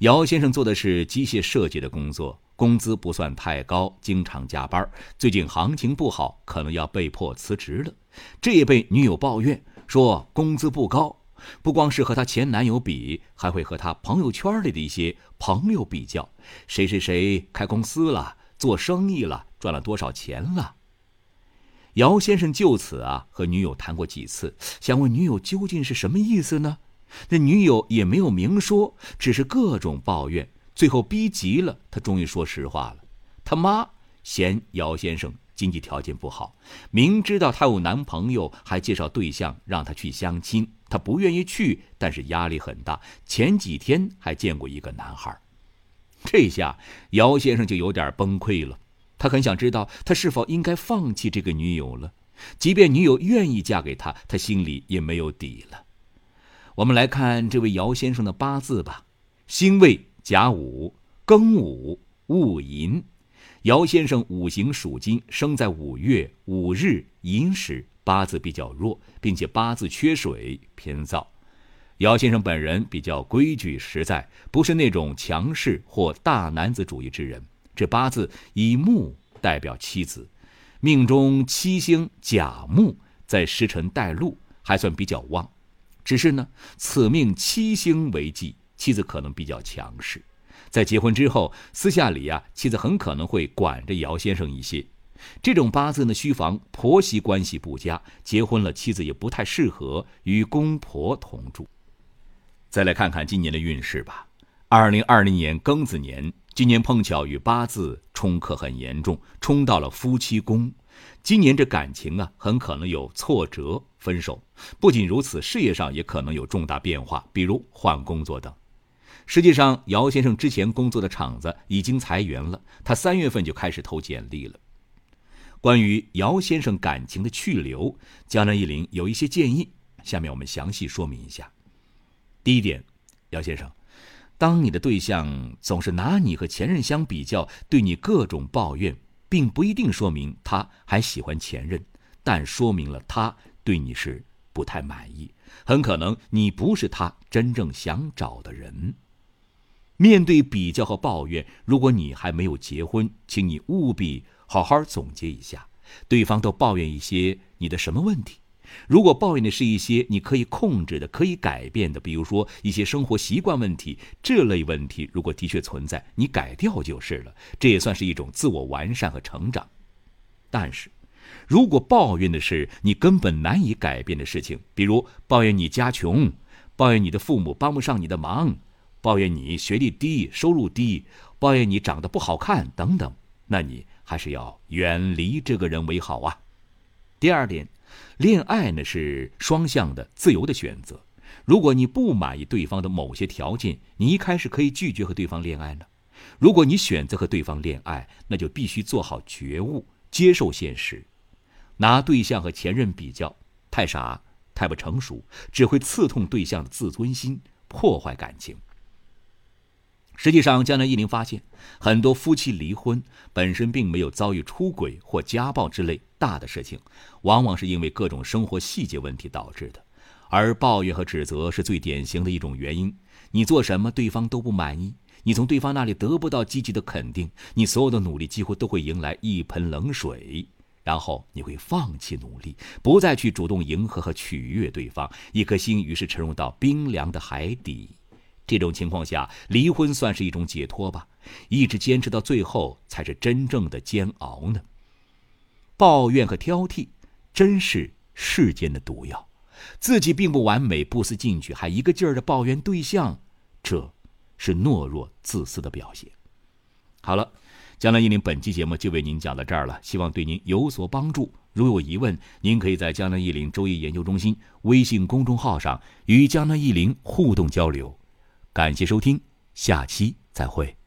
姚先生做的是机械设计的工作，工资不算太高，经常加班。最近行情不好，可能要被迫辞职了。这也被女友抱怨说工资不高。不光是和她前男友比，还会和她朋友圈里的一些朋友比较，谁谁谁开公司了，做生意了，赚了多少钱了。姚先生就此啊和女友谈过几次，想问女友究竟是什么意思呢？那女友也没有明说，只是各种抱怨，最后逼急了，他终于说实话了。他妈嫌姚先生经济条件不好，明知道他有男朋友，还介绍对象让他去相亲，他不愿意去，但是压力很大。前几天还见过一个男孩，这下姚先生就有点崩溃了。他很想知道他是否应该放弃这个女友了，即便女友愿意嫁给他，他心里也没有底了。我们来看这位姚先生的八字吧：辛未、甲午、庚午、戊寅。姚先生五行属金，生在五月五日寅时，八字比较弱，并且八字缺水，偏燥。姚先生本人比较规矩实在，不是那种强势或大男子主义之人。这八字以木代表妻子，命中七星甲木在时辰带禄，还算比较旺。只是呢，此命七星为忌，妻子可能比较强势。在结婚之后，私下里呀，妻子很可能会管着姚先生一些。这种八字呢，需防婆媳关系不佳。结婚了，妻子也不太适合与公婆同住。再来看看今年的运势吧。二零二零年庚子年。今年碰巧与八字冲克很严重，冲到了夫妻宫。今年这感情啊，很可能有挫折、分手。不仅如此，事业上也可能有重大变化，比如换工作等。实际上，姚先生之前工作的厂子已经裁员了，他三月份就开始投简历了。关于姚先生感情的去留，江南一林有一些建议，下面我们详细说明一下。第一点，姚先生。当你的对象总是拿你和前任相比较，对你各种抱怨，并不一定说明他还喜欢前任，但说明了他对你是不太满意。很可能你不是他真正想找的人。面对比较和抱怨，如果你还没有结婚，请你务必好好总结一下，对方都抱怨一些你的什么问题。如果抱怨的是一些你可以控制的、可以改变的，比如说一些生活习惯问题，这类问题如果的确存在，你改掉就是了，这也算是一种自我完善和成长。但是，如果抱怨的是你根本难以改变的事情，比如抱怨你家穷，抱怨你的父母帮不上你的忙，抱怨你学历低、收入低，抱怨你长得不好看等等，那你还是要远离这个人为好啊。第二点。恋爱呢是双向的、自由的选择。如果你不满意对方的某些条件，你一开始可以拒绝和对方恋爱呢。如果你选择和对方恋爱，那就必须做好觉悟，接受现实。拿对象和前任比较，太傻、太不成熟，只会刺痛对象的自尊心，破坏感情。实际上，江南一林发现，很多夫妻离婚本身并没有遭遇出轨或家暴之类大的事情，往往是因为各种生活细节问题导致的，而抱怨和指责是最典型的一种原因。你做什么，对方都不满意；你从对方那里得不到积极的肯定，你所有的努力几乎都会迎来一盆冷水，然后你会放弃努力，不再去主动迎合和取悦对方，一颗心于是沉入到冰凉的海底。这种情况下，离婚算是一种解脱吧？一直坚持到最后，才是真正的煎熬呢。抱怨和挑剔，真是世间的毒药。自己并不完美，不思进取，还一个劲儿的抱怨对象，这是懦弱自私的表现。好了，江南一林本期节目就为您讲到这儿了，希望对您有所帮助。如有疑问，您可以在江南一林周易研究中心微信公众号上与江南一林互动交流。感谢收听，下期再会。